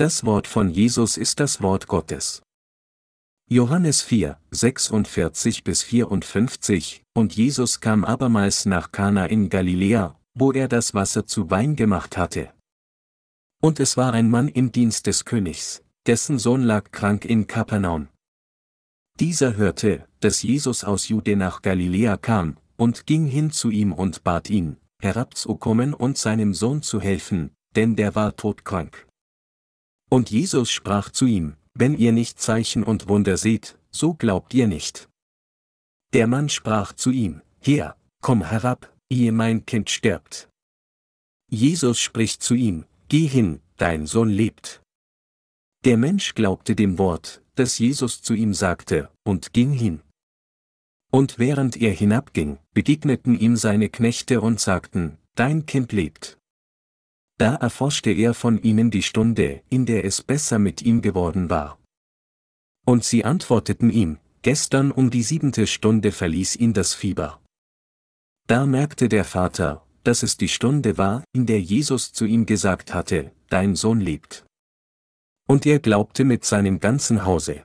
Das Wort von Jesus ist das Wort Gottes. Johannes 4, 46 bis 54, und Jesus kam abermals nach Kana in Galiläa, wo er das Wasser zu Wein gemacht hatte. Und es war ein Mann im Dienst des Königs, dessen Sohn lag krank in Kapernaum. Dieser hörte, dass Jesus aus Jude nach Galiläa kam, und ging hin zu ihm und bat ihn, herabzukommen und seinem Sohn zu helfen, denn der war todkrank. Und Jesus sprach zu ihm, wenn ihr nicht Zeichen und Wunder seht, so glaubt ihr nicht. Der Mann sprach zu ihm, Hier, komm herab, ehe mein Kind stirbt. Jesus spricht zu ihm, Geh hin, dein Sohn lebt. Der Mensch glaubte dem Wort, das Jesus zu ihm sagte, und ging hin. Und während er hinabging, begegneten ihm seine Knechte und sagten, Dein Kind lebt. Da erforschte er von ihnen die Stunde, in der es besser mit ihm geworden war. Und sie antworteten ihm, gestern um die siebente Stunde verließ ihn das Fieber. Da merkte der Vater, dass es die Stunde war, in der Jesus zu ihm gesagt hatte, Dein Sohn lebt. Und er glaubte mit seinem ganzen Hause.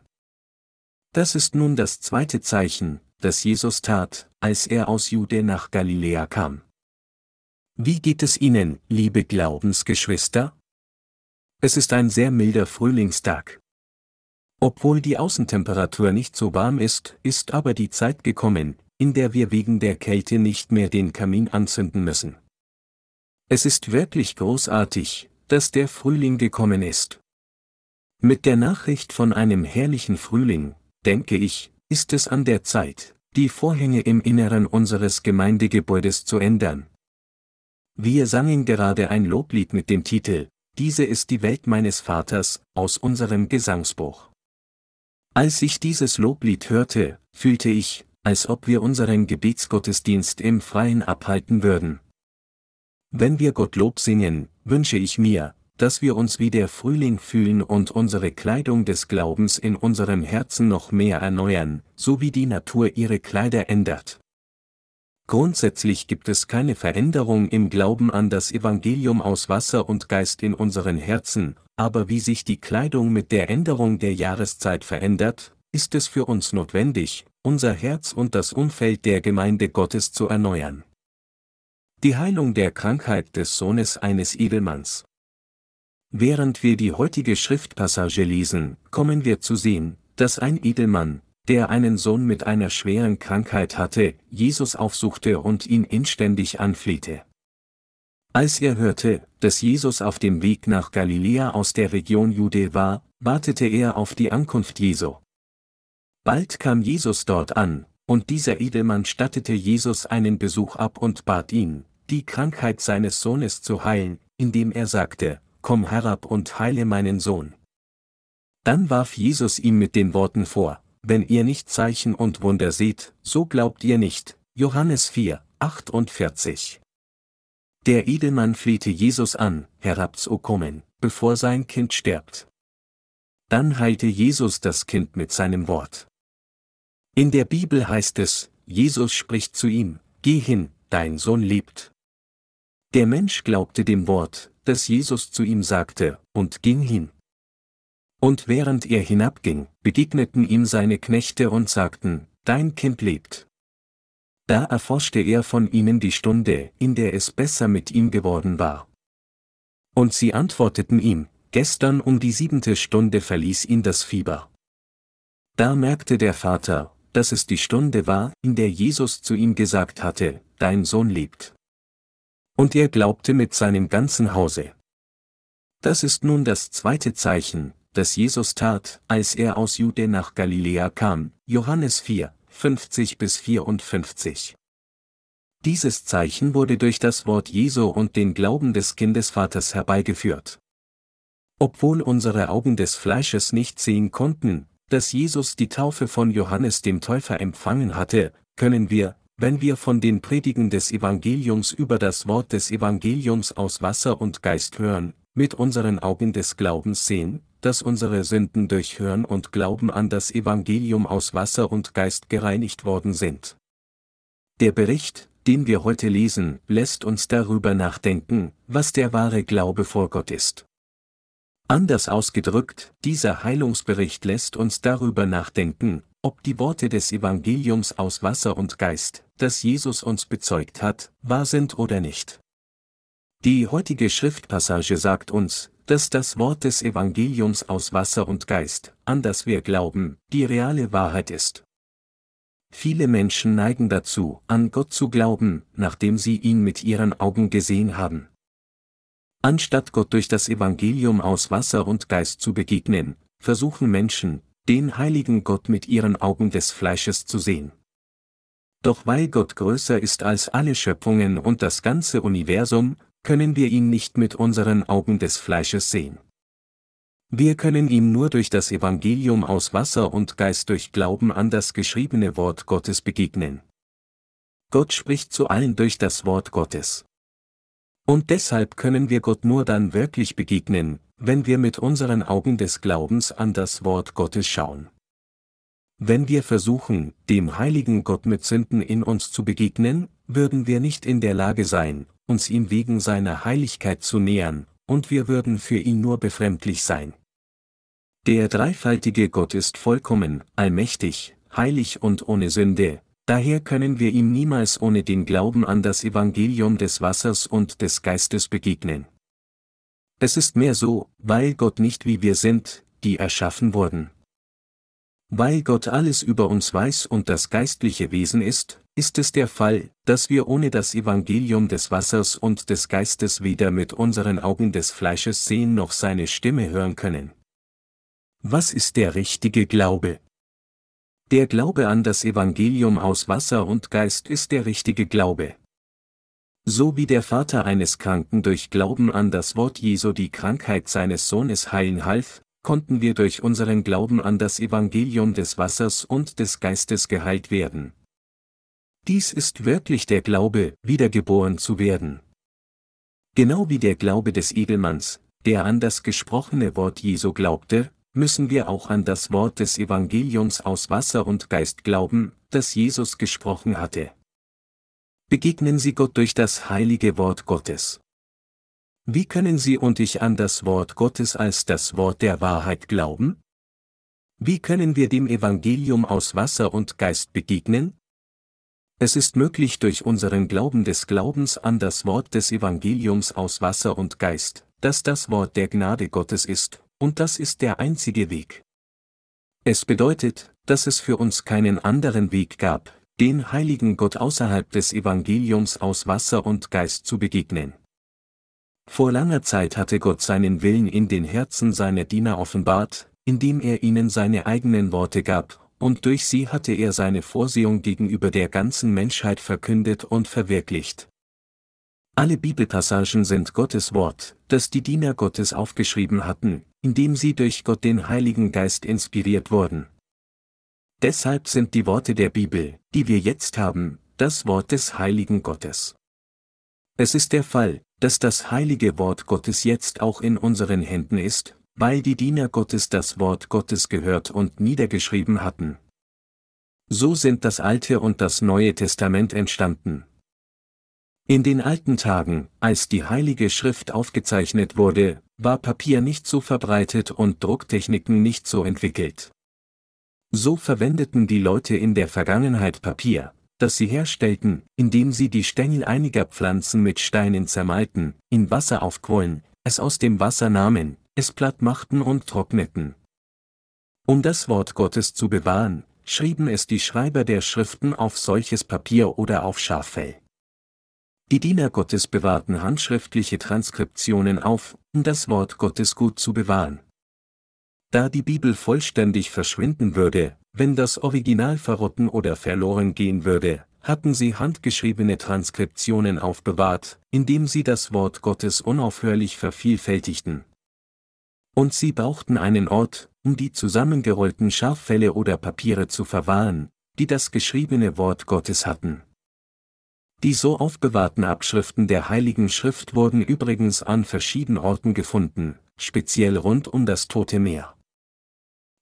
Das ist nun das zweite Zeichen, das Jesus tat, als er aus Jude nach Galiläa kam. Wie geht es Ihnen, liebe Glaubensgeschwister? Es ist ein sehr milder Frühlingstag. Obwohl die Außentemperatur nicht so warm ist, ist aber die Zeit gekommen, in der wir wegen der Kälte nicht mehr den Kamin anzünden müssen. Es ist wirklich großartig, dass der Frühling gekommen ist. Mit der Nachricht von einem herrlichen Frühling, denke ich, ist es an der Zeit, die Vorhänge im Inneren unseres Gemeindegebäudes zu ändern, wir sangen gerade ein Loblied mit dem Titel, Diese ist die Welt meines Vaters, aus unserem Gesangsbuch. Als ich dieses Loblied hörte, fühlte ich, als ob wir unseren Gebetsgottesdienst im Freien abhalten würden. Wenn wir Gott Lob singen, wünsche ich mir, dass wir uns wie der Frühling fühlen und unsere Kleidung des Glaubens in unserem Herzen noch mehr erneuern, so wie die Natur ihre Kleider ändert. Grundsätzlich gibt es keine Veränderung im Glauben an das Evangelium aus Wasser und Geist in unseren Herzen, aber wie sich die Kleidung mit der Änderung der Jahreszeit verändert, ist es für uns notwendig, unser Herz und das Umfeld der Gemeinde Gottes zu erneuern. Die Heilung der Krankheit des Sohnes eines Edelmanns. Während wir die heutige Schriftpassage lesen, kommen wir zu sehen, dass ein Edelmann, der einen Sohn mit einer schweren Krankheit hatte, Jesus aufsuchte und ihn inständig anflehte. Als er hörte, dass Jesus auf dem Weg nach Galiläa aus der Region Jude war, wartete er auf die Ankunft Jesu. Bald kam Jesus dort an, und dieser Edelmann stattete Jesus einen Besuch ab und bat ihn, die Krankheit seines Sohnes zu heilen, indem er sagte, Komm herab und heile meinen Sohn. Dann warf Jesus ihm mit den Worten vor, wenn ihr nicht Zeichen und Wunder seht, so glaubt ihr nicht. Johannes 4, 48. Der Edelmann flehte Jesus an, herabzukommen, bevor sein Kind stirbt. Dann heilte Jesus das Kind mit seinem Wort. In der Bibel heißt es, Jesus spricht zu ihm, Geh hin, dein Sohn lebt. Der Mensch glaubte dem Wort, das Jesus zu ihm sagte, und ging hin. Und während er hinabging, begegneten ihm seine Knechte und sagten, Dein Kind lebt. Da erforschte er von ihnen die Stunde, in der es besser mit ihm geworden war. Und sie antworteten ihm, Gestern um die siebente Stunde verließ ihn das Fieber. Da merkte der Vater, dass es die Stunde war, in der Jesus zu ihm gesagt hatte, Dein Sohn lebt. Und er glaubte mit seinem ganzen Hause. Das ist nun das zweite Zeichen, das Jesus tat, als er aus Jude nach Galiläa kam, Johannes 4, 50 bis 54. Dieses Zeichen wurde durch das Wort Jesu und den Glauben des Kindesvaters herbeigeführt. Obwohl unsere Augen des Fleisches nicht sehen konnten, dass Jesus die Taufe von Johannes dem Täufer empfangen hatte, können wir, wenn wir von den Predigen des Evangeliums über das Wort des Evangeliums aus Wasser und Geist hören, mit unseren Augen des Glaubens sehen, dass unsere Sünden durch Hören und Glauben an das Evangelium aus Wasser und Geist gereinigt worden sind. Der Bericht, den wir heute lesen, lässt uns darüber nachdenken, was der wahre Glaube vor Gott ist. Anders ausgedrückt, dieser Heilungsbericht lässt uns darüber nachdenken, ob die Worte des Evangeliums aus Wasser und Geist, das Jesus uns bezeugt hat, wahr sind oder nicht. Die heutige Schriftpassage sagt uns, dass das Wort des Evangeliums aus Wasser und Geist, an das wir glauben, die reale Wahrheit ist. Viele Menschen neigen dazu, an Gott zu glauben, nachdem sie ihn mit ihren Augen gesehen haben. Anstatt Gott durch das Evangelium aus Wasser und Geist zu begegnen, versuchen Menschen, den heiligen Gott mit ihren Augen des Fleisches zu sehen. Doch weil Gott größer ist als alle Schöpfungen und das ganze Universum, können wir ihn nicht mit unseren Augen des Fleisches sehen. Wir können ihm nur durch das Evangelium aus Wasser und Geist durch Glauben an das geschriebene Wort Gottes begegnen. Gott spricht zu allen durch das Wort Gottes. Und deshalb können wir Gott nur dann wirklich begegnen, wenn wir mit unseren Augen des Glaubens an das Wort Gottes schauen. Wenn wir versuchen, dem heiligen Gott mit Sünden in uns zu begegnen, würden wir nicht in der Lage sein, uns ihm wegen seiner Heiligkeit zu nähern, und wir würden für ihn nur befremdlich sein. Der dreifaltige Gott ist vollkommen, allmächtig, heilig und ohne Sünde, daher können wir ihm niemals ohne den Glauben an das Evangelium des Wassers und des Geistes begegnen. Es ist mehr so, weil Gott nicht wie wir sind, die erschaffen wurden. Weil Gott alles über uns weiß und das geistliche Wesen ist, ist es der Fall, dass wir ohne das Evangelium des Wassers und des Geistes weder mit unseren Augen des Fleisches sehen noch seine Stimme hören können. Was ist der richtige Glaube? Der Glaube an das Evangelium aus Wasser und Geist ist der richtige Glaube. So wie der Vater eines Kranken durch Glauben an das Wort Jesu die Krankheit seines Sohnes heilen half, konnten wir durch unseren Glauben an das Evangelium des Wassers und des Geistes geheilt werden. Dies ist wirklich der Glaube, wiedergeboren zu werden. Genau wie der Glaube des Edelmanns, der an das gesprochene Wort Jesu glaubte, müssen wir auch an das Wort des Evangeliums aus Wasser und Geist glauben, das Jesus gesprochen hatte. Begegnen Sie Gott durch das heilige Wort Gottes. Wie können Sie und ich an das Wort Gottes als das Wort der Wahrheit glauben? Wie können wir dem Evangelium aus Wasser und Geist begegnen? Es ist möglich durch unseren Glauben des Glaubens an das Wort des Evangeliums aus Wasser und Geist, das das Wort der Gnade Gottes ist, und das ist der einzige Weg. Es bedeutet, dass es für uns keinen anderen Weg gab, den heiligen Gott außerhalb des Evangeliums aus Wasser und Geist zu begegnen. Vor langer Zeit hatte Gott seinen Willen in den Herzen seiner Diener offenbart, indem er ihnen seine eigenen Worte gab, und durch sie hatte er seine Vorsehung gegenüber der ganzen Menschheit verkündet und verwirklicht. Alle Bibelpassagen sind Gottes Wort, das die Diener Gottes aufgeschrieben hatten, indem sie durch Gott den Heiligen Geist inspiriert wurden. Deshalb sind die Worte der Bibel, die wir jetzt haben, das Wort des Heiligen Gottes. Es ist der Fall, dass das heilige Wort Gottes jetzt auch in unseren Händen ist, weil die Diener Gottes das Wort Gottes gehört und niedergeschrieben hatten. So sind das Alte und das Neue Testament entstanden. In den alten Tagen, als die Heilige Schrift aufgezeichnet wurde, war Papier nicht so verbreitet und Drucktechniken nicht so entwickelt. So verwendeten die Leute in der Vergangenheit Papier, das sie herstellten, indem sie die Stängel einiger Pflanzen mit Steinen zermalten, in Wasser aufquollen, es aus dem Wasser nahmen, es platt machten und trockneten. Um das Wort Gottes zu bewahren, schrieben es die Schreiber der Schriften auf solches Papier oder auf Schaffell. Die Diener Gottes bewahrten handschriftliche Transkriptionen auf, um das Wort Gottes gut zu bewahren. Da die Bibel vollständig verschwinden würde, wenn das Original verrotten oder verloren gehen würde, hatten sie handgeschriebene Transkriptionen aufbewahrt, indem sie das Wort Gottes unaufhörlich vervielfältigten. Und sie brauchten einen Ort, um die zusammengerollten Schaffelle oder Papiere zu verwahren, die das geschriebene Wort Gottes hatten. Die so aufbewahrten Abschriften der Heiligen Schrift wurden übrigens an verschiedenen Orten gefunden, speziell rund um das Tote Meer.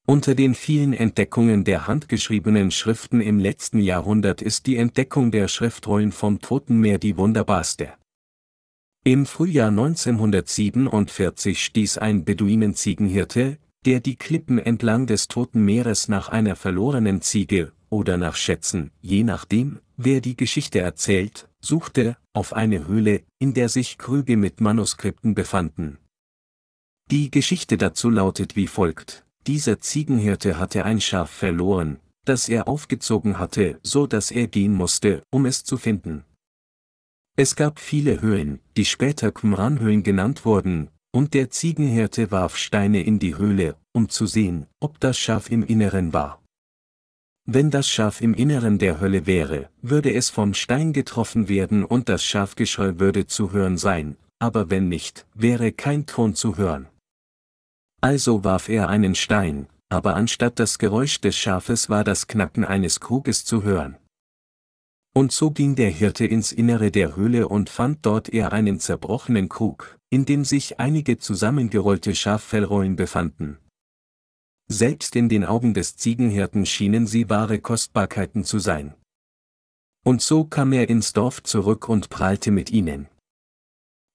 Unter den vielen Entdeckungen der handgeschriebenen Schriften im letzten Jahrhundert ist die Entdeckung der Schriftrollen vom Toten Meer die wunderbarste. Im Frühjahr 1947 stieß ein Beduinenziegenhirte, der die Klippen entlang des Toten Meeres nach einer verlorenen Ziege oder nach Schätzen, je nachdem, wer die Geschichte erzählt, suchte, auf eine Höhle, in der sich Krüge mit Manuskripten befanden. Die Geschichte dazu lautet wie folgt. Dieser Ziegenhirte hatte ein Schaf verloren, das er aufgezogen hatte, so dass er gehen musste, um es zu finden. Es gab viele Höhlen, die später Qumran-Höhlen genannt wurden, und der Ziegenhirte warf Steine in die Höhle, um zu sehen, ob das Schaf im Inneren war. Wenn das Schaf im Inneren der Hölle wäre, würde es vom Stein getroffen werden und das Schafgeschrei würde zu hören sein, aber wenn nicht, wäre kein Ton zu hören. Also warf er einen Stein, aber anstatt das Geräusch des Schafes war das Knacken eines Kruges zu hören. Und so ging der Hirte ins Innere der Höhle und fand dort eher einen zerbrochenen Krug, in dem sich einige zusammengerollte Schaffellrollen befanden. Selbst in den Augen des Ziegenhirten schienen sie wahre Kostbarkeiten zu sein. Und so kam er ins Dorf zurück und prahlte mit ihnen.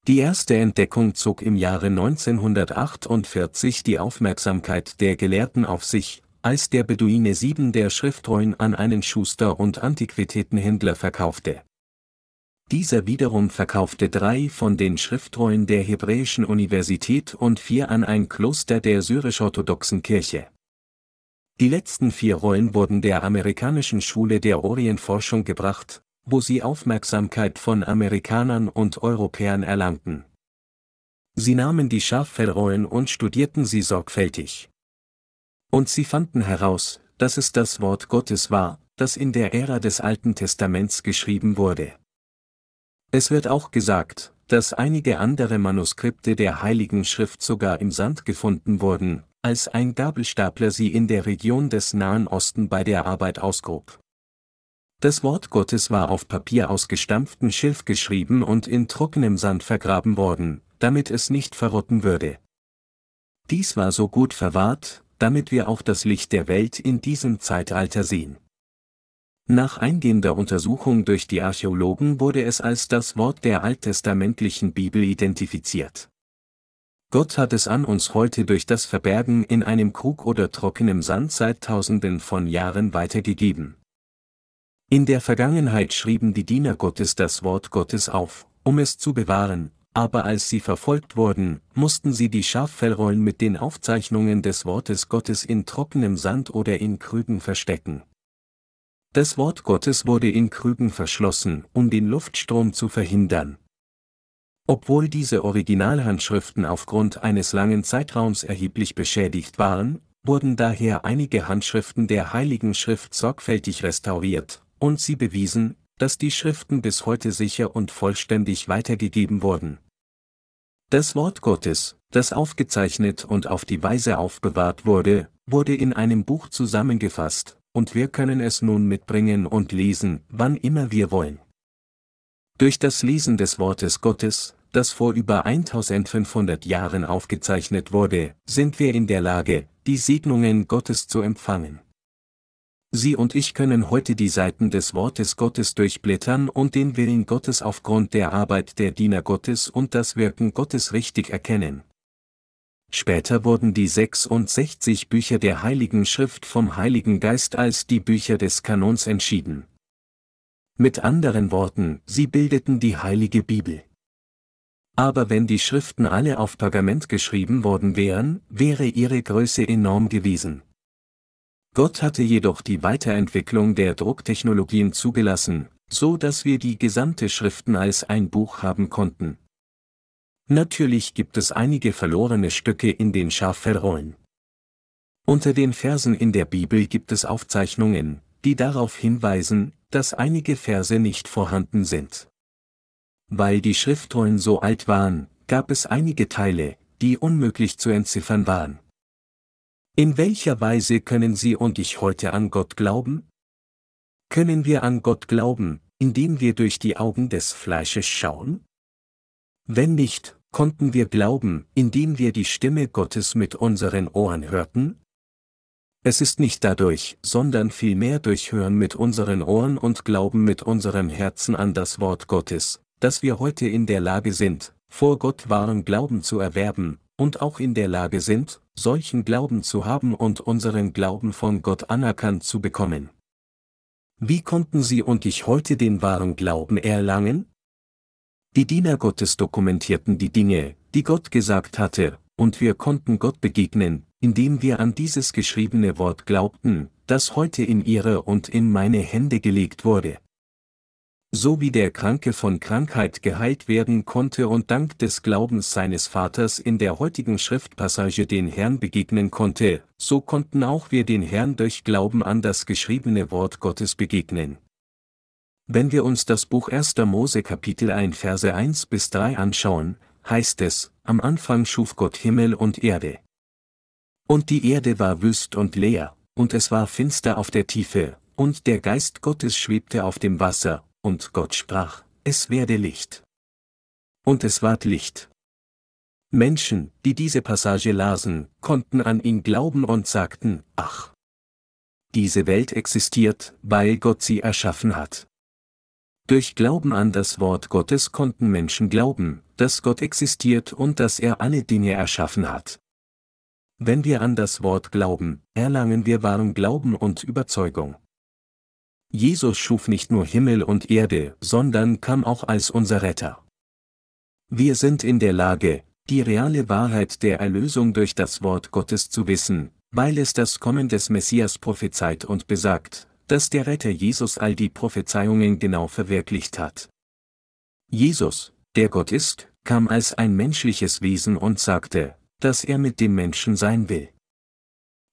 Die erste Entdeckung zog im Jahre 1948 die Aufmerksamkeit der Gelehrten auf sich, als der Beduine sieben der Schriftrollen an einen Schuster und Antiquitätenhändler verkaufte. Dieser wiederum verkaufte drei von den Schriftrollen der Hebräischen Universität und vier an ein Kloster der syrisch-orthodoxen Kirche. Die letzten vier Rollen wurden der amerikanischen Schule der Orientforschung gebracht, wo sie Aufmerksamkeit von Amerikanern und Europäern erlangten. Sie nahmen die Schaffellrollen und studierten sie sorgfältig. Und sie fanden heraus, dass es das Wort Gottes war, das in der Ära des Alten Testaments geschrieben wurde. Es wird auch gesagt, dass einige andere Manuskripte der Heiligen Schrift sogar im Sand gefunden wurden, als ein Gabelstapler sie in der Region des Nahen Osten bei der Arbeit ausgrub. Das Wort Gottes war auf Papier aus gestampftem Schilf geschrieben und in trockenem Sand vergraben worden, damit es nicht verrotten würde. Dies war so gut verwahrt, damit wir auch das Licht der Welt in diesem Zeitalter sehen. Nach eingehender Untersuchung durch die Archäologen wurde es als das Wort der alttestamentlichen Bibel identifiziert. Gott hat es an uns heute durch das Verbergen in einem Krug oder trockenem Sand seit Tausenden von Jahren weitergegeben. In der Vergangenheit schrieben die Diener Gottes das Wort Gottes auf, um es zu bewahren, aber als sie verfolgt wurden, mussten sie die Schaffellrollen mit den Aufzeichnungen des Wortes Gottes in trockenem Sand oder in Krügen verstecken. Das Wort Gottes wurde in Krügen verschlossen, um den Luftstrom zu verhindern. Obwohl diese Originalhandschriften aufgrund eines langen Zeitraums erheblich beschädigt waren, wurden daher einige Handschriften der Heiligen Schrift sorgfältig restauriert, und sie bewiesen, dass die Schriften bis heute sicher und vollständig weitergegeben wurden. Das Wort Gottes, das aufgezeichnet und auf die Weise aufbewahrt wurde, wurde in einem Buch zusammengefasst, und wir können es nun mitbringen und lesen, wann immer wir wollen. Durch das Lesen des Wortes Gottes, das vor über 1500 Jahren aufgezeichnet wurde, sind wir in der Lage, die Segnungen Gottes zu empfangen. Sie und ich können heute die Seiten des Wortes Gottes durchblättern und den Willen Gottes aufgrund der Arbeit der Diener Gottes und das Wirken Gottes richtig erkennen. Später wurden die 66 Bücher der Heiligen Schrift vom Heiligen Geist als die Bücher des Kanons entschieden. Mit anderen Worten, sie bildeten die Heilige Bibel. Aber wenn die Schriften alle auf Pergament geschrieben worden wären, wäre ihre Größe enorm gewesen. Gott hatte jedoch die Weiterentwicklung der Drucktechnologien zugelassen, so dass wir die gesamte Schriften als ein Buch haben konnten. Natürlich gibt es einige verlorene Stücke in den Schaffellrollen. Unter den Versen in der Bibel gibt es Aufzeichnungen, die darauf hinweisen, dass einige Verse nicht vorhanden sind. Weil die Schriftrollen so alt waren, gab es einige Teile, die unmöglich zu entziffern waren. In welcher Weise können Sie und ich heute an Gott glauben? Können wir an Gott glauben, indem wir durch die Augen des Fleisches schauen? Wenn nicht, konnten wir glauben, indem wir die Stimme Gottes mit unseren Ohren hörten? Es ist nicht dadurch, sondern vielmehr durch Hören mit unseren Ohren und Glauben mit unserem Herzen an das Wort Gottes, dass wir heute in der Lage sind, vor Gott wahren Glauben zu erwerben, und auch in der Lage sind, solchen Glauben zu haben und unseren Glauben von Gott anerkannt zu bekommen. Wie konnten Sie und ich heute den wahren Glauben erlangen? Die Diener Gottes dokumentierten die Dinge, die Gott gesagt hatte, und wir konnten Gott begegnen, indem wir an dieses geschriebene Wort glaubten, das heute in Ihre und in meine Hände gelegt wurde so wie der Kranke von Krankheit geheilt werden konnte und dank des Glaubens seines Vaters in der heutigen Schriftpassage den Herrn begegnen konnte, so konnten auch wir den Herrn durch Glauben an das geschriebene Wort Gottes begegnen. Wenn wir uns das Buch 1. Mose Kapitel 1 Verse 1 bis 3 anschauen, heißt es, am Anfang schuf Gott Himmel und Erde. Und die Erde war wüst und leer, und es war finster auf der Tiefe, und der Geist Gottes schwebte auf dem Wasser, und Gott sprach, es werde Licht. Und es ward Licht. Menschen, die diese Passage lasen, konnten an ihn glauben und sagten, ach. Diese Welt existiert, weil Gott sie erschaffen hat. Durch Glauben an das Wort Gottes konnten Menschen glauben, dass Gott existiert und dass er alle Dinge erschaffen hat. Wenn wir an das Wort glauben, erlangen wir wahren Glauben und Überzeugung. Jesus schuf nicht nur Himmel und Erde, sondern kam auch als unser Retter. Wir sind in der Lage, die reale Wahrheit der Erlösung durch das Wort Gottes zu wissen, weil es das Kommen des Messias prophezeit und besagt, dass der Retter Jesus all die Prophezeiungen genau verwirklicht hat. Jesus, der Gott ist, kam als ein menschliches Wesen und sagte, dass er mit dem Menschen sein will.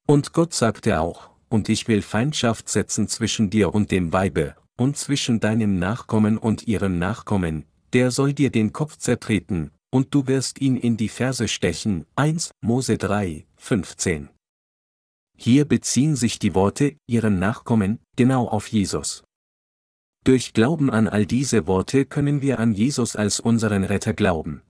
Und Gott sagte auch, und ich will Feindschaft setzen zwischen dir und dem Weibe, und zwischen deinem Nachkommen und ihrem Nachkommen, der soll dir den Kopf zertreten, und du wirst ihn in die Ferse stechen. 1 Mose 3, 15. Hier beziehen sich die Worte, ihren Nachkommen, genau auf Jesus. Durch Glauben an all diese Worte können wir an Jesus als unseren Retter glauben.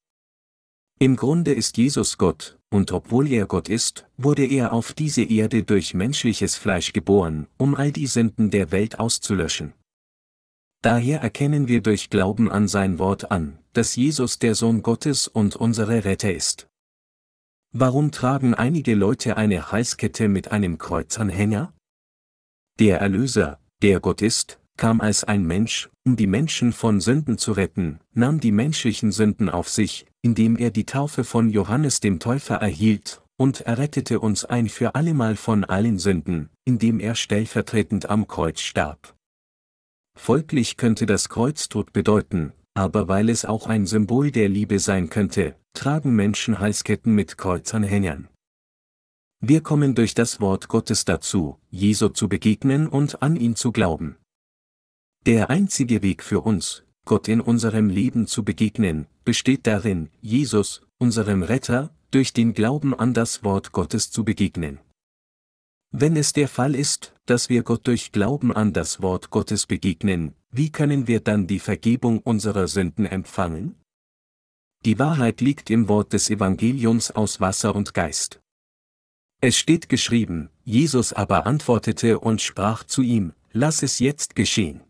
Im Grunde ist Jesus Gott, und obwohl er Gott ist, wurde er auf diese Erde durch menschliches Fleisch geboren, um all die Sünden der Welt auszulöschen. Daher erkennen wir durch Glauben an sein Wort an, dass Jesus der Sohn Gottes und unsere Retter ist. Warum tragen einige Leute eine Halskette mit einem Kreuzanhänger? Der Erlöser, der Gott ist, kam als ein Mensch, um die Menschen von Sünden zu retten, nahm die menschlichen Sünden auf sich, indem er die Taufe von Johannes dem Täufer erhielt, und errettete uns ein für allemal von allen Sünden, indem er stellvertretend am Kreuz starb. Folglich könnte das Kreuztod bedeuten, aber weil es auch ein Symbol der Liebe sein könnte, tragen Menschen Halsketten mit Kreuzanhängern. Wir kommen durch das Wort Gottes dazu, Jesu zu begegnen und an ihn zu glauben. Der einzige Weg für uns, Gott in unserem Leben zu begegnen, besteht darin, Jesus, unserem Retter, durch den Glauben an das Wort Gottes zu begegnen. Wenn es der Fall ist, dass wir Gott durch Glauben an das Wort Gottes begegnen, wie können wir dann die Vergebung unserer Sünden empfangen? Die Wahrheit liegt im Wort des Evangeliums aus Wasser und Geist. Es steht geschrieben, Jesus aber antwortete und sprach zu ihm, Lass es jetzt geschehen.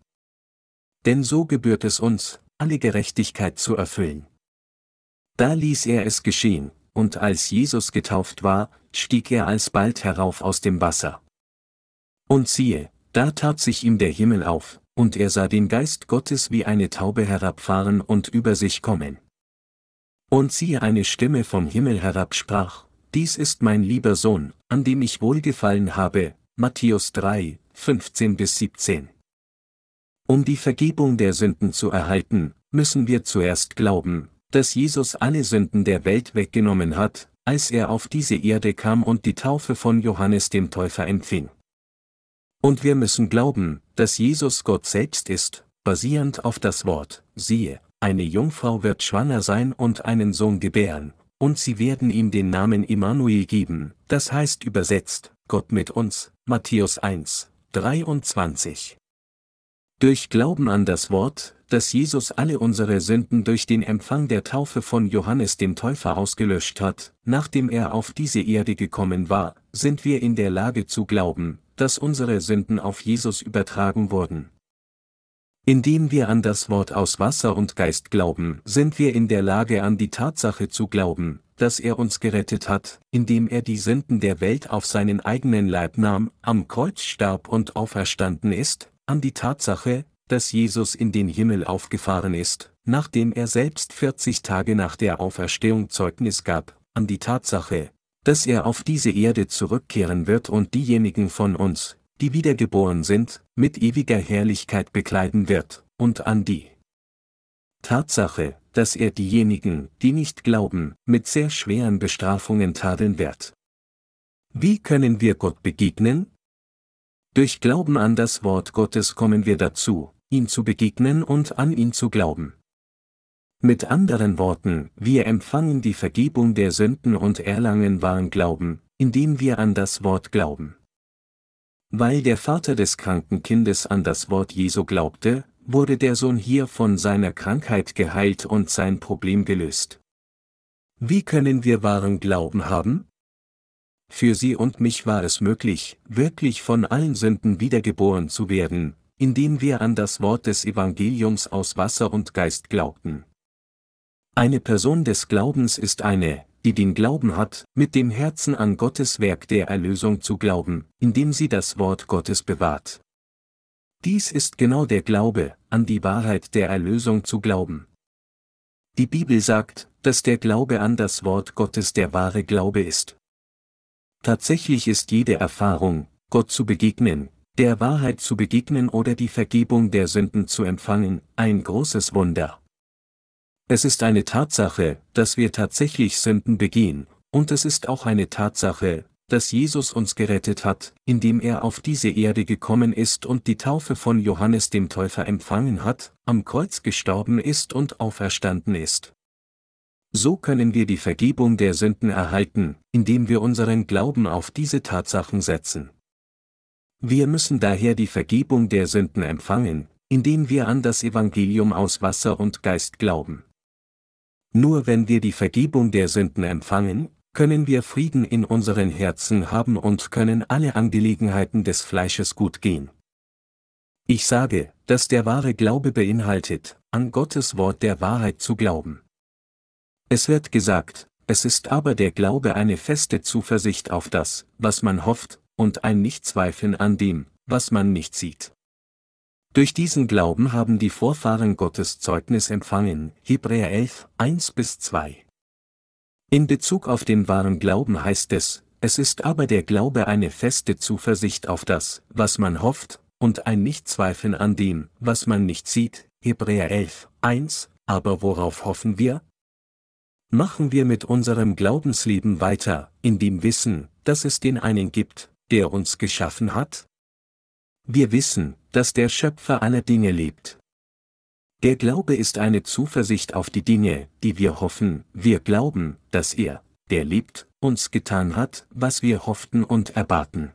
Denn so gebührt es uns, alle Gerechtigkeit zu erfüllen. Da ließ er es geschehen, und als Jesus getauft war, stieg er alsbald herauf aus dem Wasser. Und siehe, da tat sich ihm der Himmel auf, und er sah den Geist Gottes wie eine Taube herabfahren und über sich kommen. Und siehe eine Stimme vom Himmel herab sprach, Dies ist mein lieber Sohn, an dem ich wohlgefallen habe, Matthäus 3, 15 bis 17. Um die Vergebung der Sünden zu erhalten, müssen wir zuerst glauben, dass Jesus alle Sünden der Welt weggenommen hat, als er auf diese Erde kam und die Taufe von Johannes dem Täufer empfing. Und wir müssen glauben, dass Jesus Gott selbst ist, basierend auf das Wort, siehe, eine Jungfrau wird schwanger sein und einen Sohn gebären, und sie werden ihm den Namen Immanuel geben, das heißt übersetzt, Gott mit uns, Matthäus 1, 23. Durch Glauben an das Wort, dass Jesus alle unsere Sünden durch den Empfang der Taufe von Johannes dem Täufer ausgelöscht hat, nachdem er auf diese Erde gekommen war, sind wir in der Lage zu glauben, dass unsere Sünden auf Jesus übertragen wurden. Indem wir an das Wort aus Wasser und Geist glauben, sind wir in der Lage an die Tatsache zu glauben, dass er uns gerettet hat, indem er die Sünden der Welt auf seinen eigenen Leib nahm, am Kreuz starb und auferstanden ist, an die Tatsache, dass Jesus in den Himmel aufgefahren ist, nachdem er selbst 40 Tage nach der Auferstehung Zeugnis gab, an die Tatsache, dass er auf diese Erde zurückkehren wird und diejenigen von uns, die wiedergeboren sind, mit ewiger Herrlichkeit bekleiden wird, und an die Tatsache, dass er diejenigen, die nicht glauben, mit sehr schweren Bestrafungen tadeln wird. Wie können wir Gott begegnen? Durch Glauben an das Wort Gottes kommen wir dazu, ihm zu begegnen und an ihn zu glauben. Mit anderen Worten, wir empfangen die Vergebung der Sünden und erlangen wahren Glauben, indem wir an das Wort glauben. Weil der Vater des kranken Kindes an das Wort Jesu glaubte, wurde der Sohn hier von seiner Krankheit geheilt und sein Problem gelöst. Wie können wir wahren Glauben haben? Für sie und mich war es möglich, wirklich von allen Sünden wiedergeboren zu werden, indem wir an das Wort des Evangeliums aus Wasser und Geist glaubten. Eine Person des Glaubens ist eine, die den Glauben hat, mit dem Herzen an Gottes Werk der Erlösung zu glauben, indem sie das Wort Gottes bewahrt. Dies ist genau der Glaube, an die Wahrheit der Erlösung zu glauben. Die Bibel sagt, dass der Glaube an das Wort Gottes der wahre Glaube ist. Tatsächlich ist jede Erfahrung, Gott zu begegnen, der Wahrheit zu begegnen oder die Vergebung der Sünden zu empfangen, ein großes Wunder. Es ist eine Tatsache, dass wir tatsächlich Sünden begehen, und es ist auch eine Tatsache, dass Jesus uns gerettet hat, indem er auf diese Erde gekommen ist und die Taufe von Johannes dem Täufer empfangen hat, am Kreuz gestorben ist und auferstanden ist. So können wir die Vergebung der Sünden erhalten, indem wir unseren Glauben auf diese Tatsachen setzen. Wir müssen daher die Vergebung der Sünden empfangen, indem wir an das Evangelium aus Wasser und Geist glauben. Nur wenn wir die Vergebung der Sünden empfangen, können wir Frieden in unseren Herzen haben und können alle Angelegenheiten des Fleisches gut gehen. Ich sage, dass der wahre Glaube beinhaltet, an Gottes Wort der Wahrheit zu glauben. Es wird gesagt, es ist aber der Glaube eine feste Zuversicht auf das, was man hofft, und ein Nichtzweifeln an dem, was man nicht sieht. Durch diesen Glauben haben die Vorfahren Gottes Zeugnis empfangen, Hebräer 11, 1 bis 2. In Bezug auf den wahren Glauben heißt es, es ist aber der Glaube eine feste Zuversicht auf das, was man hofft, und ein Nichtzweifeln an dem, was man nicht sieht, Hebräer 11, 1, aber worauf hoffen wir? Machen wir mit unserem Glaubensleben weiter, in dem Wissen, dass es den einen gibt, der uns geschaffen hat? Wir wissen, dass der Schöpfer aller Dinge lebt. Der Glaube ist eine Zuversicht auf die Dinge, die wir hoffen, wir glauben, dass er, der lebt, uns getan hat, was wir hofften und erbaten.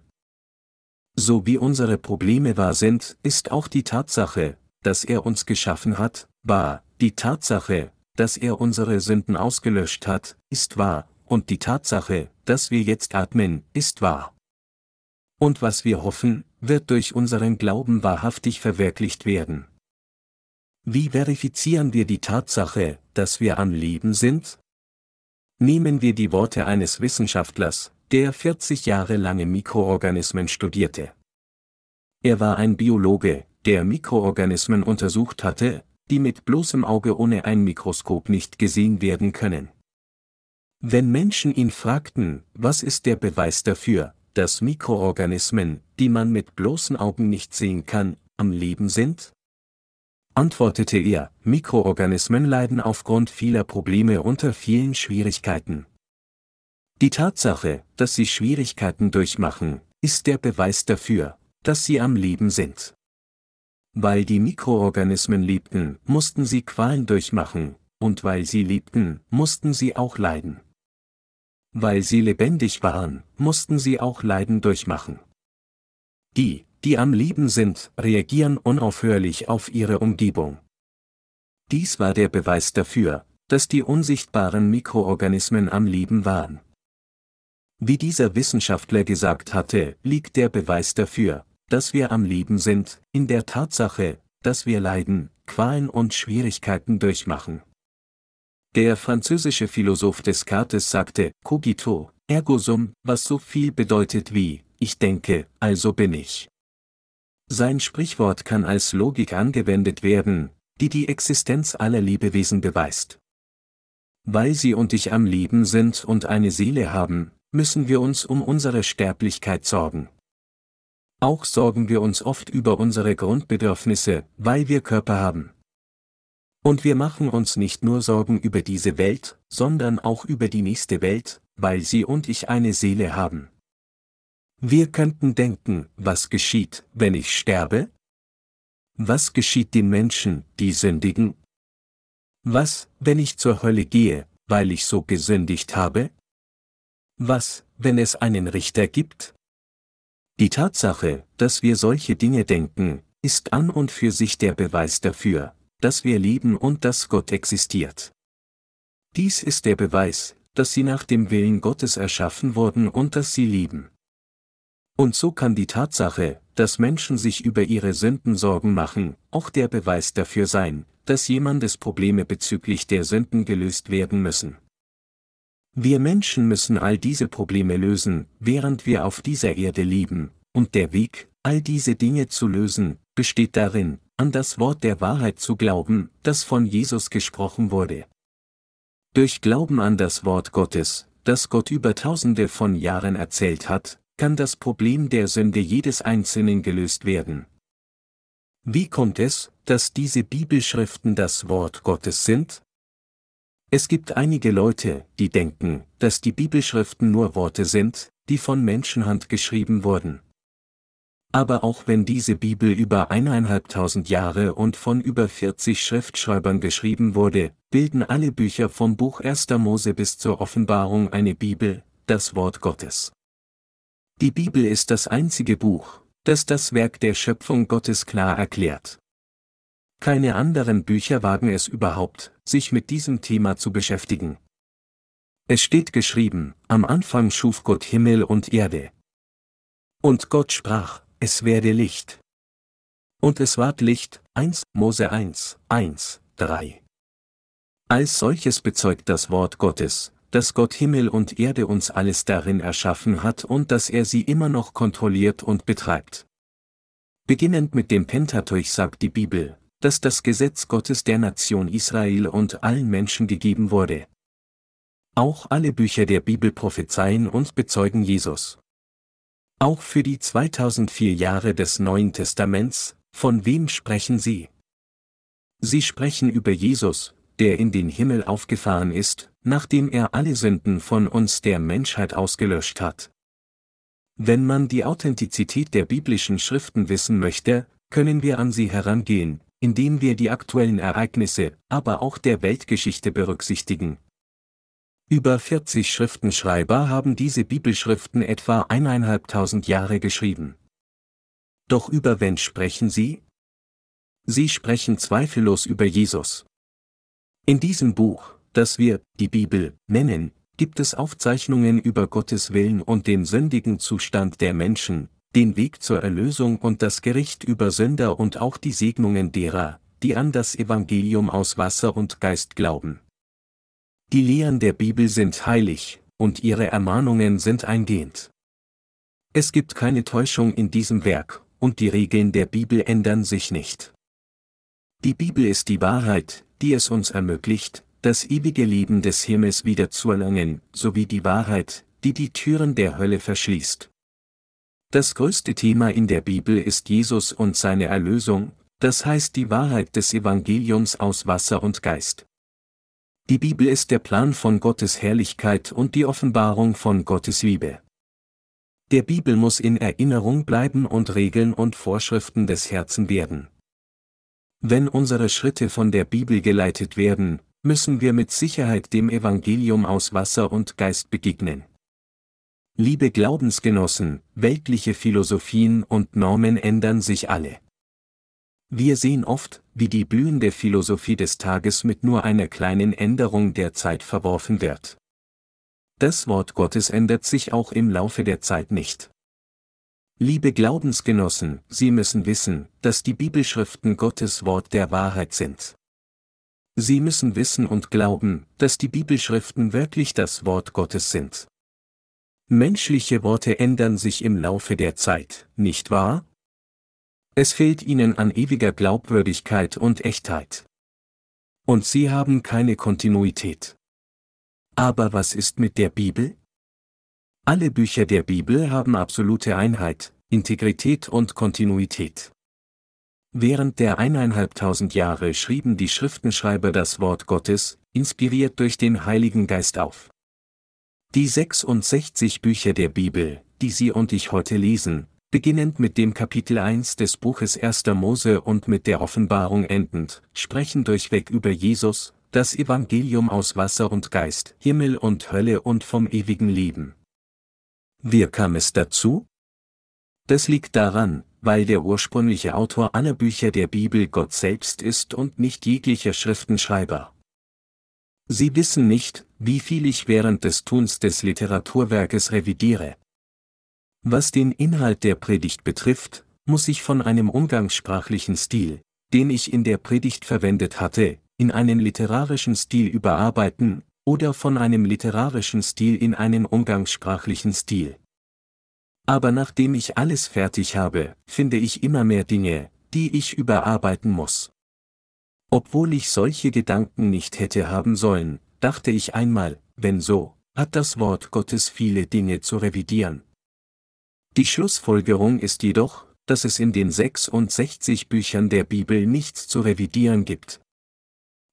So wie unsere Probleme wahr sind, ist auch die Tatsache, dass er uns geschaffen hat, wahr, die Tatsache, dass er unsere Sünden ausgelöscht hat, ist wahr, und die Tatsache, dass wir jetzt atmen, ist wahr. Und was wir hoffen, wird durch unseren Glauben wahrhaftig verwirklicht werden. Wie verifizieren wir die Tatsache, dass wir am Leben sind? Nehmen wir die Worte eines Wissenschaftlers, der 40 Jahre lange Mikroorganismen studierte. Er war ein Biologe, der Mikroorganismen untersucht hatte, die mit bloßem Auge ohne ein Mikroskop nicht gesehen werden können. Wenn Menschen ihn fragten, was ist der Beweis dafür, dass Mikroorganismen, die man mit bloßen Augen nicht sehen kann, am Leben sind? Antwortete er, Mikroorganismen leiden aufgrund vieler Probleme unter vielen Schwierigkeiten. Die Tatsache, dass sie Schwierigkeiten durchmachen, ist der Beweis dafür, dass sie am Leben sind. Weil die Mikroorganismen liebten, mussten sie Qualen durchmachen, und weil sie liebten, mussten sie auch leiden. Weil sie lebendig waren, mussten sie auch Leiden durchmachen. Die, die am Leben sind, reagieren unaufhörlich auf ihre Umgebung. Dies war der Beweis dafür, dass die unsichtbaren Mikroorganismen am Leben waren. Wie dieser Wissenschaftler gesagt hatte, liegt der Beweis dafür, dass wir am Leben sind, in der Tatsache, dass wir Leiden, Qualen und Schwierigkeiten durchmachen. Der französische Philosoph Descartes sagte, cogito, ergo sum, was so viel bedeutet wie, ich denke, also bin ich. Sein Sprichwort kann als Logik angewendet werden, die die Existenz aller Lebewesen beweist. Weil sie und ich am Leben sind und eine Seele haben, müssen wir uns um unsere Sterblichkeit sorgen. Auch sorgen wir uns oft über unsere Grundbedürfnisse, weil wir Körper haben. Und wir machen uns nicht nur Sorgen über diese Welt, sondern auch über die nächste Welt, weil sie und ich eine Seele haben. Wir könnten denken, was geschieht, wenn ich sterbe? Was geschieht den Menschen, die sündigen? Was, wenn ich zur Hölle gehe, weil ich so gesündigt habe? Was, wenn es einen Richter gibt? Die Tatsache, dass wir solche Dinge denken, ist an und für sich der Beweis dafür, dass wir lieben und dass Gott existiert. Dies ist der Beweis, dass sie nach dem Willen Gottes erschaffen wurden und dass sie lieben. Und so kann die Tatsache, dass Menschen sich über ihre Sünden Sorgen machen, auch der Beweis dafür sein, dass jemandes Probleme bezüglich der Sünden gelöst werden müssen. Wir Menschen müssen all diese Probleme lösen, während wir auf dieser Erde leben, und der Weg, all diese Dinge zu lösen, besteht darin, an das Wort der Wahrheit zu glauben, das von Jesus gesprochen wurde. Durch Glauben an das Wort Gottes, das Gott über tausende von Jahren erzählt hat, kann das Problem der Sünde jedes Einzelnen gelöst werden. Wie kommt es, dass diese Bibelschriften das Wort Gottes sind? Es gibt einige Leute, die denken, dass die Bibelschriften nur Worte sind, die von Menschenhand geschrieben wurden. Aber auch wenn diese Bibel über eineinhalbtausend Jahre und von über 40 Schriftschreibern geschrieben wurde, bilden alle Bücher vom Buch 1. Mose bis zur Offenbarung eine Bibel, das Wort Gottes. Die Bibel ist das einzige Buch, das das Werk der Schöpfung Gottes klar erklärt. Keine anderen Bücher wagen es überhaupt, sich mit diesem Thema zu beschäftigen. Es steht geschrieben, am Anfang schuf Gott Himmel und Erde. Und Gott sprach, es werde Licht. Und es ward Licht, 1 Mose 1, 1, 3. Als solches bezeugt das Wort Gottes, dass Gott Himmel und Erde uns alles darin erschaffen hat und dass er sie immer noch kontrolliert und betreibt. Beginnend mit dem Pentateuch sagt die Bibel, dass das Gesetz Gottes der Nation Israel und allen Menschen gegeben wurde. Auch alle Bücher der Bibel prophezeien und bezeugen Jesus. Auch für die 2004 Jahre des Neuen Testaments, von wem sprechen sie? Sie sprechen über Jesus, der in den Himmel aufgefahren ist, nachdem er alle Sünden von uns der Menschheit ausgelöscht hat. Wenn man die Authentizität der biblischen Schriften wissen möchte, können wir an sie herangehen, indem wir die aktuellen Ereignisse, aber auch der Weltgeschichte berücksichtigen. Über 40 Schriftenschreiber haben diese Bibelschriften etwa eineinhalbtausend Jahre geschrieben. Doch über wen sprechen sie? Sie sprechen zweifellos über Jesus. In diesem Buch, das wir die Bibel nennen, gibt es Aufzeichnungen über Gottes Willen und den sündigen Zustand der Menschen, den Weg zur Erlösung und das Gericht über Sünder und auch die Segnungen derer, die an das Evangelium aus Wasser und Geist glauben. Die Lehren der Bibel sind heilig, und ihre Ermahnungen sind eingehend. Es gibt keine Täuschung in diesem Werk, und die Regeln der Bibel ändern sich nicht. Die Bibel ist die Wahrheit, die es uns ermöglicht, das ewige Leben des Himmels wieder zu erlangen, sowie die Wahrheit, die die Türen der Hölle verschließt. Das größte Thema in der Bibel ist Jesus und seine Erlösung, das heißt die Wahrheit des Evangeliums aus Wasser und Geist. Die Bibel ist der Plan von Gottes Herrlichkeit und die Offenbarung von Gottes Liebe. Der Bibel muss in Erinnerung bleiben und Regeln und Vorschriften des Herzens werden. Wenn unsere Schritte von der Bibel geleitet werden, müssen wir mit Sicherheit dem Evangelium aus Wasser und Geist begegnen. Liebe Glaubensgenossen, weltliche Philosophien und Normen ändern sich alle. Wir sehen oft, wie die blühende Philosophie des Tages mit nur einer kleinen Änderung der Zeit verworfen wird. Das Wort Gottes ändert sich auch im Laufe der Zeit nicht. Liebe Glaubensgenossen, Sie müssen wissen, dass die Bibelschriften Gottes Wort der Wahrheit sind. Sie müssen wissen und glauben, dass die Bibelschriften wirklich das Wort Gottes sind. Menschliche Worte ändern sich im Laufe der Zeit, nicht wahr? Es fehlt ihnen an ewiger Glaubwürdigkeit und Echtheit. Und sie haben keine Kontinuität. Aber was ist mit der Bibel? Alle Bücher der Bibel haben absolute Einheit, Integrität und Kontinuität. Während der eineinhalbtausend Jahre schrieben die Schriftenschreiber das Wort Gottes, inspiriert durch den Heiligen Geist auf. Die 66 Bücher der Bibel, die Sie und ich heute lesen, beginnend mit dem Kapitel 1 des Buches 1. Mose und mit der Offenbarung endend, sprechen durchweg über Jesus, das Evangelium aus Wasser und Geist, Himmel und Hölle und vom ewigen Leben. Wie kam es dazu? Das liegt daran, weil der ursprüngliche Autor aller Bücher der Bibel Gott selbst ist und nicht jeglicher Schriftenschreiber. Sie wissen nicht, wie viel ich während des Tuns des Literaturwerkes revidiere. Was den Inhalt der Predigt betrifft, muss ich von einem umgangssprachlichen Stil, den ich in der Predigt verwendet hatte, in einen literarischen Stil überarbeiten, oder von einem literarischen Stil in einen umgangssprachlichen Stil. Aber nachdem ich alles fertig habe, finde ich immer mehr Dinge, die ich überarbeiten muss. Obwohl ich solche Gedanken nicht hätte haben sollen, dachte ich einmal, wenn so, hat das Wort Gottes viele Dinge zu revidieren. Die Schlussfolgerung ist jedoch, dass es in den 66 Büchern der Bibel nichts zu revidieren gibt.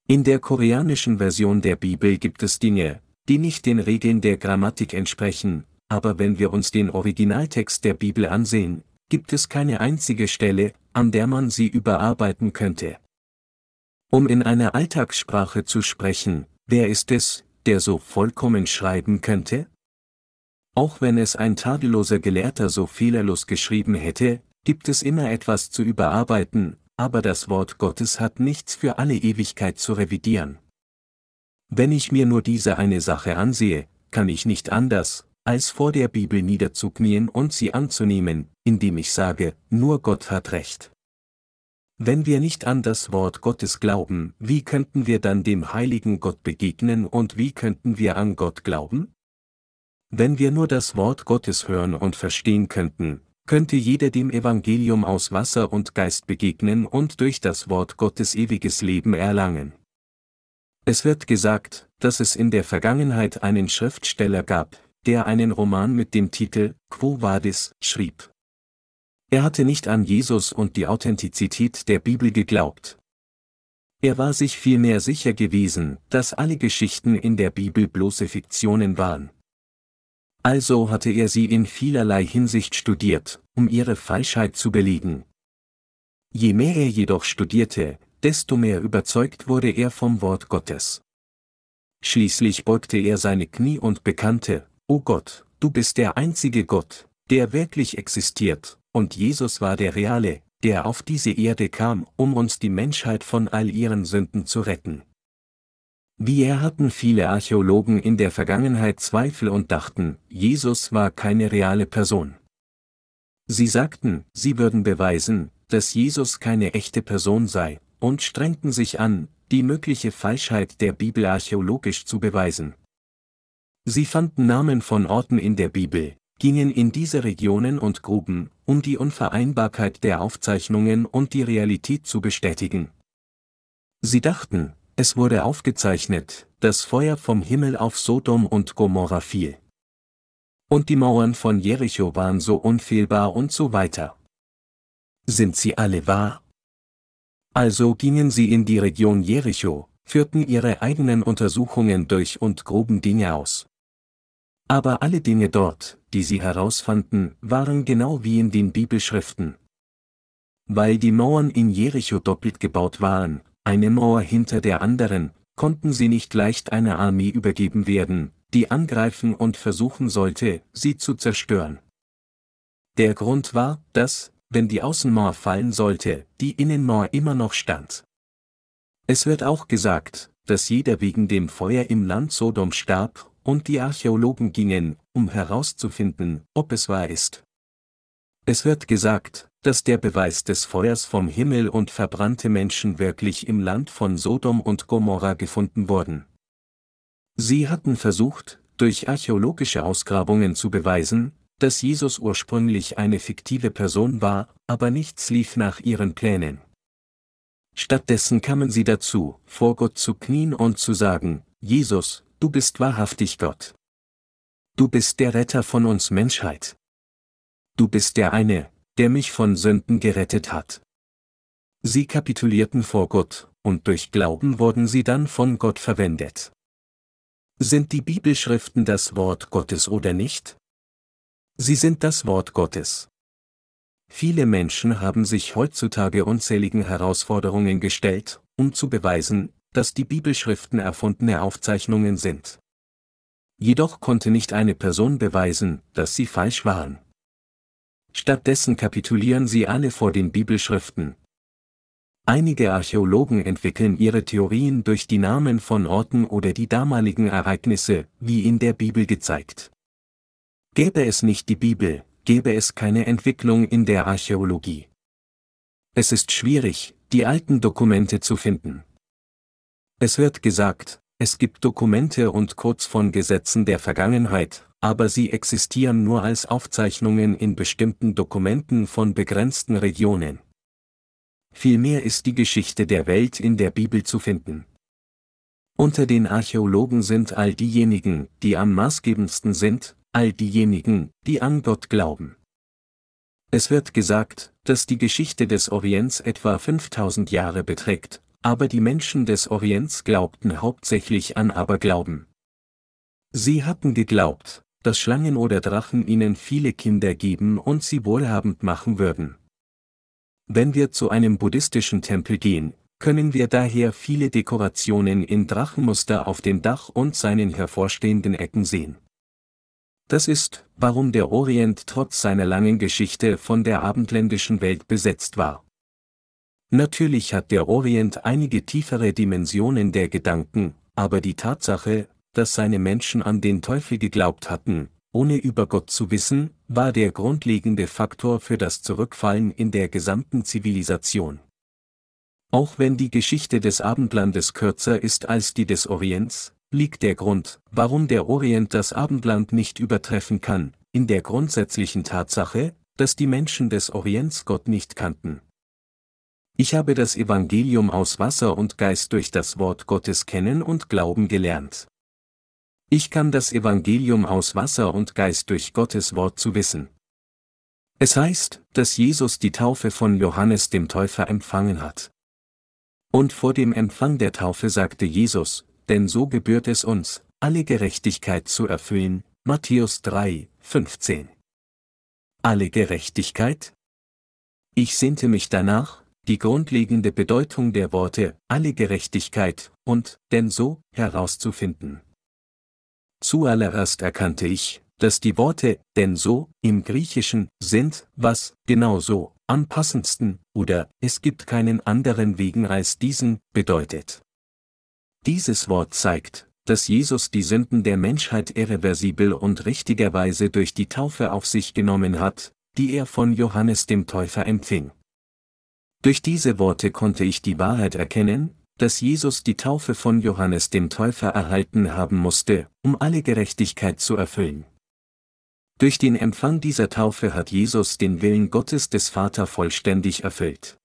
In der koreanischen Version der Bibel gibt es Dinge, die nicht den Regeln der Grammatik entsprechen, aber wenn wir uns den Originaltext der Bibel ansehen, gibt es keine einzige Stelle, an der man sie überarbeiten könnte. Um in einer Alltagssprache zu sprechen, wer ist es, der so vollkommen schreiben könnte? Auch wenn es ein tadelloser Gelehrter so fehlerlos geschrieben hätte, gibt es immer etwas zu überarbeiten, aber das Wort Gottes hat nichts für alle Ewigkeit zu revidieren. Wenn ich mir nur diese eine Sache ansehe, kann ich nicht anders, als vor der Bibel niederzuknien und sie anzunehmen, indem ich sage, nur Gott hat recht. Wenn wir nicht an das Wort Gottes glauben, wie könnten wir dann dem heiligen Gott begegnen und wie könnten wir an Gott glauben? Wenn wir nur das Wort Gottes hören und verstehen könnten, könnte jeder dem Evangelium aus Wasser und Geist begegnen und durch das Wort Gottes ewiges Leben erlangen. Es wird gesagt, dass es in der Vergangenheit einen Schriftsteller gab, der einen Roman mit dem Titel Quo Vadis schrieb. Er hatte nicht an Jesus und die Authentizität der Bibel geglaubt. Er war sich vielmehr sicher gewesen, dass alle Geschichten in der Bibel bloße Fiktionen waren. Also hatte er sie in vielerlei Hinsicht studiert, um ihre Falschheit zu belegen. Je mehr er jedoch studierte, desto mehr überzeugt wurde er vom Wort Gottes. Schließlich beugte er seine Knie und bekannte, O Gott, du bist der einzige Gott, der wirklich existiert, und Jesus war der Reale, der auf diese Erde kam, um uns die Menschheit von all ihren Sünden zu retten. Wie er hatten viele Archäologen in der Vergangenheit Zweifel und dachten, Jesus war keine reale Person. Sie sagten, sie würden beweisen, dass Jesus keine echte Person sei, und strengten sich an, die mögliche Falschheit der Bibel archäologisch zu beweisen. Sie fanden Namen von Orten in der Bibel, gingen in diese Regionen und Gruben, um die Unvereinbarkeit der Aufzeichnungen und die Realität zu bestätigen. Sie dachten, es wurde aufgezeichnet, dass Feuer vom Himmel auf Sodom und Gomorra fiel. Und die Mauern von Jericho waren so unfehlbar und so weiter. Sind sie alle wahr? Also gingen sie in die Region Jericho, führten ihre eigenen Untersuchungen durch und gruben Dinge aus. Aber alle Dinge dort, die sie herausfanden, waren genau wie in den Bibelschriften. Weil die Mauern in Jericho doppelt gebaut waren, eine Mauer hinter der anderen, konnten sie nicht leicht einer Armee übergeben werden, die angreifen und versuchen sollte, sie zu zerstören. Der Grund war, dass, wenn die Außenmauer fallen sollte, die Innenmauer immer noch stand. Es wird auch gesagt, dass jeder wegen dem Feuer im Land Sodom starb, und die Archäologen gingen, um herauszufinden, ob es wahr ist. Es wird gesagt, dass der Beweis des Feuers vom Himmel und verbrannte Menschen wirklich im Land von Sodom und Gomorra gefunden wurden. Sie hatten versucht, durch archäologische Ausgrabungen zu beweisen, dass Jesus ursprünglich eine fiktive Person war, aber nichts lief nach ihren Plänen. Stattdessen kamen sie dazu, vor Gott zu knien und zu sagen, Jesus, du bist wahrhaftig Gott. Du bist der Retter von uns Menschheit. Du bist der eine, der mich von Sünden gerettet hat. Sie kapitulierten vor Gott, und durch Glauben wurden sie dann von Gott verwendet. Sind die Bibelschriften das Wort Gottes oder nicht? Sie sind das Wort Gottes. Viele Menschen haben sich heutzutage unzähligen Herausforderungen gestellt, um zu beweisen, dass die Bibelschriften erfundene Aufzeichnungen sind. Jedoch konnte nicht eine Person beweisen, dass sie falsch waren. Stattdessen kapitulieren sie alle vor den Bibelschriften. Einige Archäologen entwickeln ihre Theorien durch die Namen von Orten oder die damaligen Ereignisse, wie in der Bibel gezeigt. Gäbe es nicht die Bibel, gäbe es keine Entwicklung in der Archäologie. Es ist schwierig, die alten Dokumente zu finden. Es wird gesagt, es gibt Dokumente und Codes von Gesetzen der Vergangenheit, aber sie existieren nur als Aufzeichnungen in bestimmten Dokumenten von begrenzten Regionen. Vielmehr ist die Geschichte der Welt in der Bibel zu finden. Unter den Archäologen sind all diejenigen, die am maßgebendsten sind, all diejenigen, die an Gott glauben. Es wird gesagt, dass die Geschichte des Orients etwa 5000 Jahre beträgt, aber die Menschen des Orients glaubten hauptsächlich an Aberglauben. Sie hatten geglaubt, dass Schlangen oder Drachen ihnen viele Kinder geben und sie wohlhabend machen würden. Wenn wir zu einem buddhistischen Tempel gehen, können wir daher viele Dekorationen in Drachenmuster auf dem Dach und seinen hervorstehenden Ecken sehen. Das ist, warum der Orient trotz seiner langen Geschichte von der abendländischen Welt besetzt war. Natürlich hat der Orient einige tiefere Dimensionen der Gedanken, aber die Tatsache, dass seine Menschen an den Teufel geglaubt hatten, ohne über Gott zu wissen, war der grundlegende Faktor für das Zurückfallen in der gesamten Zivilisation. Auch wenn die Geschichte des Abendlandes kürzer ist als die des Orients, liegt der Grund, warum der Orient das Abendland nicht übertreffen kann, in der grundsätzlichen Tatsache, dass die Menschen des Orients Gott nicht kannten. Ich habe das Evangelium aus Wasser und Geist durch das Wort Gottes kennen und glauben gelernt. Ich kann das Evangelium aus Wasser und Geist durch Gottes Wort zu wissen. Es heißt, dass Jesus die Taufe von Johannes dem Täufer empfangen hat. Und vor dem Empfang der Taufe sagte Jesus, denn so gebührt es uns, alle Gerechtigkeit zu erfüllen, Matthäus 3, 15. Alle Gerechtigkeit? Ich sehnte mich danach, die grundlegende Bedeutung der Worte, alle Gerechtigkeit, und, denn so, herauszufinden. Zuallererst erkannte ich, dass die Worte denn so im Griechischen sind, was genauso am passendsten oder es gibt keinen anderen Wegen als diesen bedeutet. Dieses Wort zeigt, dass Jesus die Sünden der Menschheit irreversibel und richtigerweise durch die Taufe auf sich genommen hat, die er von Johannes dem Täufer empfing. Durch diese Worte konnte ich die Wahrheit erkennen, dass Jesus die Taufe von Johannes dem Täufer erhalten haben musste, um alle Gerechtigkeit zu erfüllen. Durch den Empfang dieser Taufe hat Jesus den Willen Gottes des Vater vollständig erfüllt.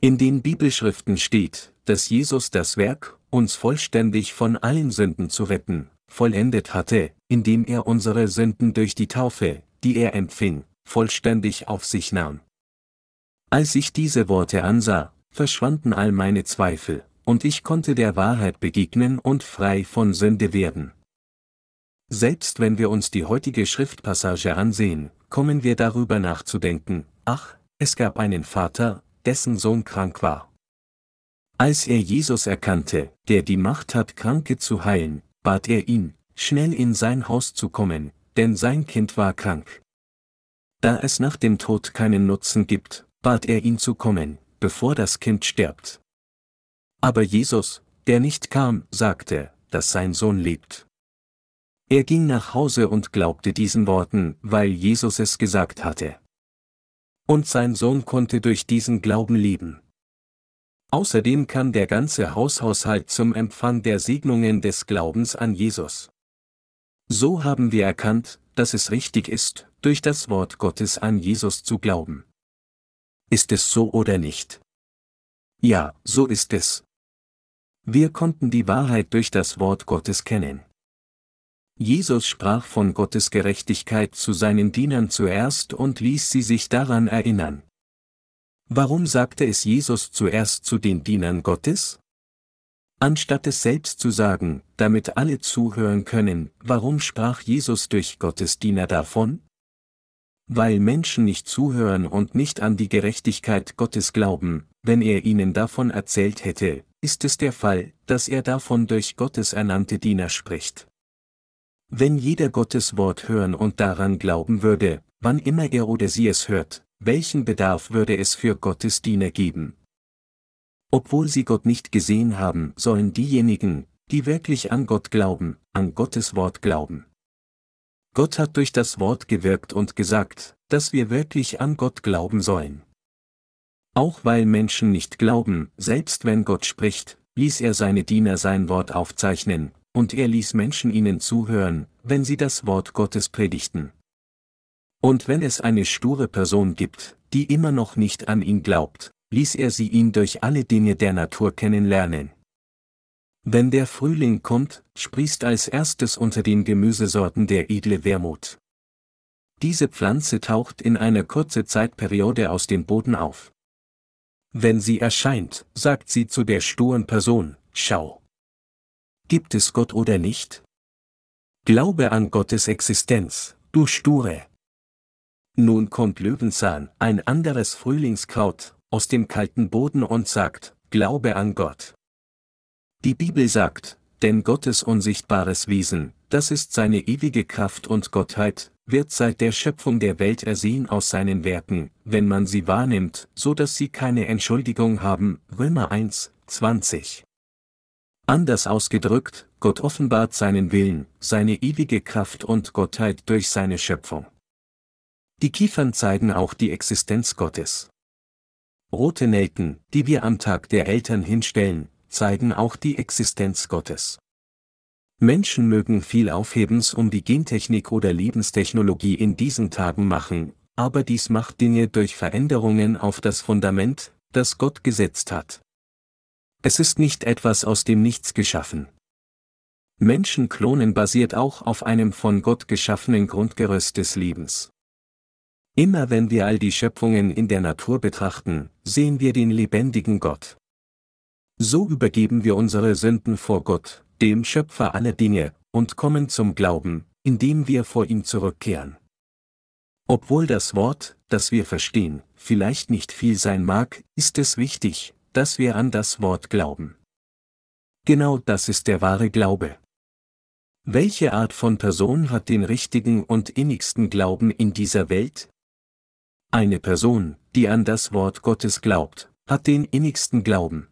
In den Bibelschriften steht, dass Jesus das Werk, uns vollständig von allen Sünden zu retten, vollendet hatte, indem er unsere Sünden durch die Taufe, die er empfing, vollständig auf sich nahm. Als ich diese Worte ansah, verschwanden all meine Zweifel, und ich konnte der Wahrheit begegnen und frei von Sünde werden. Selbst wenn wir uns die heutige Schriftpassage ansehen, kommen wir darüber nachzudenken, ach, es gab einen Vater, dessen Sohn krank war. Als er Jesus erkannte, der die Macht hat, Kranke zu heilen, bat er ihn, schnell in sein Haus zu kommen, denn sein Kind war krank. Da es nach dem Tod keinen Nutzen gibt, bat er ihn zu kommen, bevor das Kind stirbt. Aber Jesus, der nicht kam, sagte, dass sein Sohn lebt. Er ging nach Hause und glaubte diesen Worten, weil Jesus es gesagt hatte. Und sein Sohn konnte durch diesen Glauben leben. Außerdem kann der ganze Haushaushalt zum Empfang der Segnungen des Glaubens an Jesus. So haben wir erkannt, dass es richtig ist, durch das Wort Gottes an Jesus zu glauben. Ist es so oder nicht? Ja, so ist es. Wir konnten die Wahrheit durch das Wort Gottes kennen. Jesus sprach von Gottes Gerechtigkeit zu seinen Dienern zuerst und ließ sie sich daran erinnern. Warum sagte es Jesus zuerst zu den Dienern Gottes? Anstatt es selbst zu sagen, damit alle zuhören können, warum sprach Jesus durch Gottes Diener davon? Weil Menschen nicht zuhören und nicht an die Gerechtigkeit Gottes glauben, wenn er ihnen davon erzählt hätte, ist es der Fall, dass er davon durch Gottes ernannte Diener spricht. Wenn jeder Gottes Wort hören und daran glauben würde, wann immer er oder sie es hört, welchen Bedarf würde es für Gottes Diener geben? Obwohl sie Gott nicht gesehen haben, sollen diejenigen, die wirklich an Gott glauben, an Gottes Wort glauben. Gott hat durch das Wort gewirkt und gesagt, dass wir wirklich an Gott glauben sollen. Auch weil Menschen nicht glauben, selbst wenn Gott spricht, ließ er seine Diener sein Wort aufzeichnen, und er ließ Menschen ihnen zuhören, wenn sie das Wort Gottes predigten. Und wenn es eine sture Person gibt, die immer noch nicht an ihn glaubt, ließ er sie ihn durch alle Dinge der Natur kennenlernen. Wenn der Frühling kommt, sprießt als erstes unter den Gemüsesorten der edle Wermut. Diese Pflanze taucht in einer kurze Zeitperiode aus dem Boden auf. Wenn sie erscheint, sagt sie zu der sturen Person, schau. Gibt es Gott oder nicht? Glaube an Gottes Existenz, du Sture. Nun kommt Löwenzahn, ein anderes Frühlingskraut, aus dem kalten Boden und sagt, Glaube an Gott. Die Bibel sagt, denn Gottes unsichtbares Wesen, das ist seine ewige Kraft und Gottheit, wird seit der Schöpfung der Welt ersehen aus seinen Werken, wenn man sie wahrnimmt, so dass sie keine Entschuldigung haben, Römer 1, 20. Anders ausgedrückt, Gott offenbart seinen Willen, seine ewige Kraft und Gottheit durch seine Schöpfung. Die Kiefern zeigen auch die Existenz Gottes. Rote Nelken, die wir am Tag der Eltern hinstellen, zeigen auch die Existenz Gottes. Menschen mögen viel Aufhebens um die Gentechnik oder Lebenstechnologie in diesen Tagen machen, aber dies macht Dinge durch Veränderungen auf das Fundament, das Gott gesetzt hat. Es ist nicht etwas aus dem Nichts geschaffen. Menschenklonen basiert auch auf einem von Gott geschaffenen Grundgerüst des Lebens. Immer wenn wir all die Schöpfungen in der Natur betrachten, sehen wir den lebendigen Gott. So übergeben wir unsere Sünden vor Gott, dem Schöpfer aller Dinge, und kommen zum Glauben, indem wir vor ihm zurückkehren. Obwohl das Wort, das wir verstehen, vielleicht nicht viel sein mag, ist es wichtig, dass wir an das Wort glauben. Genau das ist der wahre Glaube. Welche Art von Person hat den richtigen und innigsten Glauben in dieser Welt? Eine Person, die an das Wort Gottes glaubt, hat den innigsten Glauben.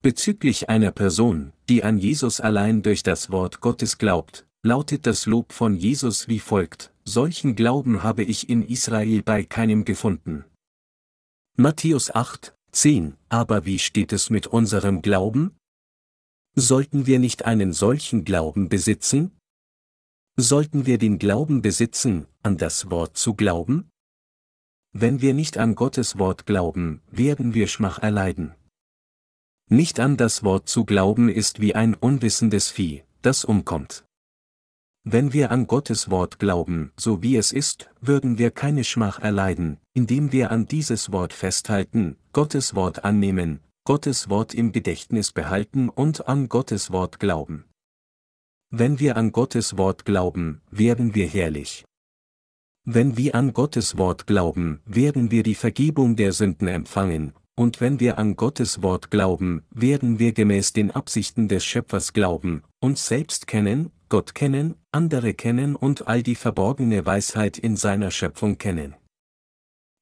Bezüglich einer Person, die an Jesus allein durch das Wort Gottes glaubt, lautet das Lob von Jesus wie folgt, solchen Glauben habe ich in Israel bei keinem gefunden. Matthäus 8, 10. Aber wie steht es mit unserem Glauben? Sollten wir nicht einen solchen Glauben besitzen? Sollten wir den Glauben besitzen, an das Wort zu glauben? Wenn wir nicht an Gottes Wort glauben, werden wir Schmach erleiden. Nicht an das Wort zu glauben ist wie ein unwissendes Vieh, das umkommt. Wenn wir an Gottes Wort glauben, so wie es ist, würden wir keine Schmach erleiden, indem wir an dieses Wort festhalten, Gottes Wort annehmen, Gottes Wort im Gedächtnis behalten und an Gottes Wort glauben. Wenn wir an Gottes Wort glauben, werden wir herrlich. Wenn wir an Gottes Wort glauben, werden wir die Vergebung der Sünden empfangen, und wenn wir an Gottes Wort glauben, werden wir gemäß den Absichten des Schöpfers glauben, uns selbst kennen, Gott kennen, andere kennen und all die verborgene Weisheit in seiner Schöpfung kennen.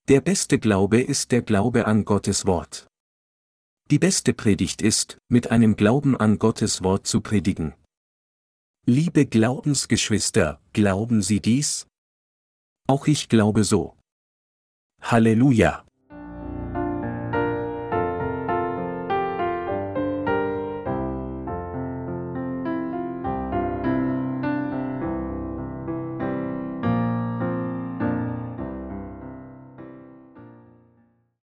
Der beste Glaube ist der Glaube an Gottes Wort. Die beste Predigt ist, mit einem Glauben an Gottes Wort zu predigen. Liebe Glaubensgeschwister, glauben Sie dies? Auch ich glaube so. Halleluja!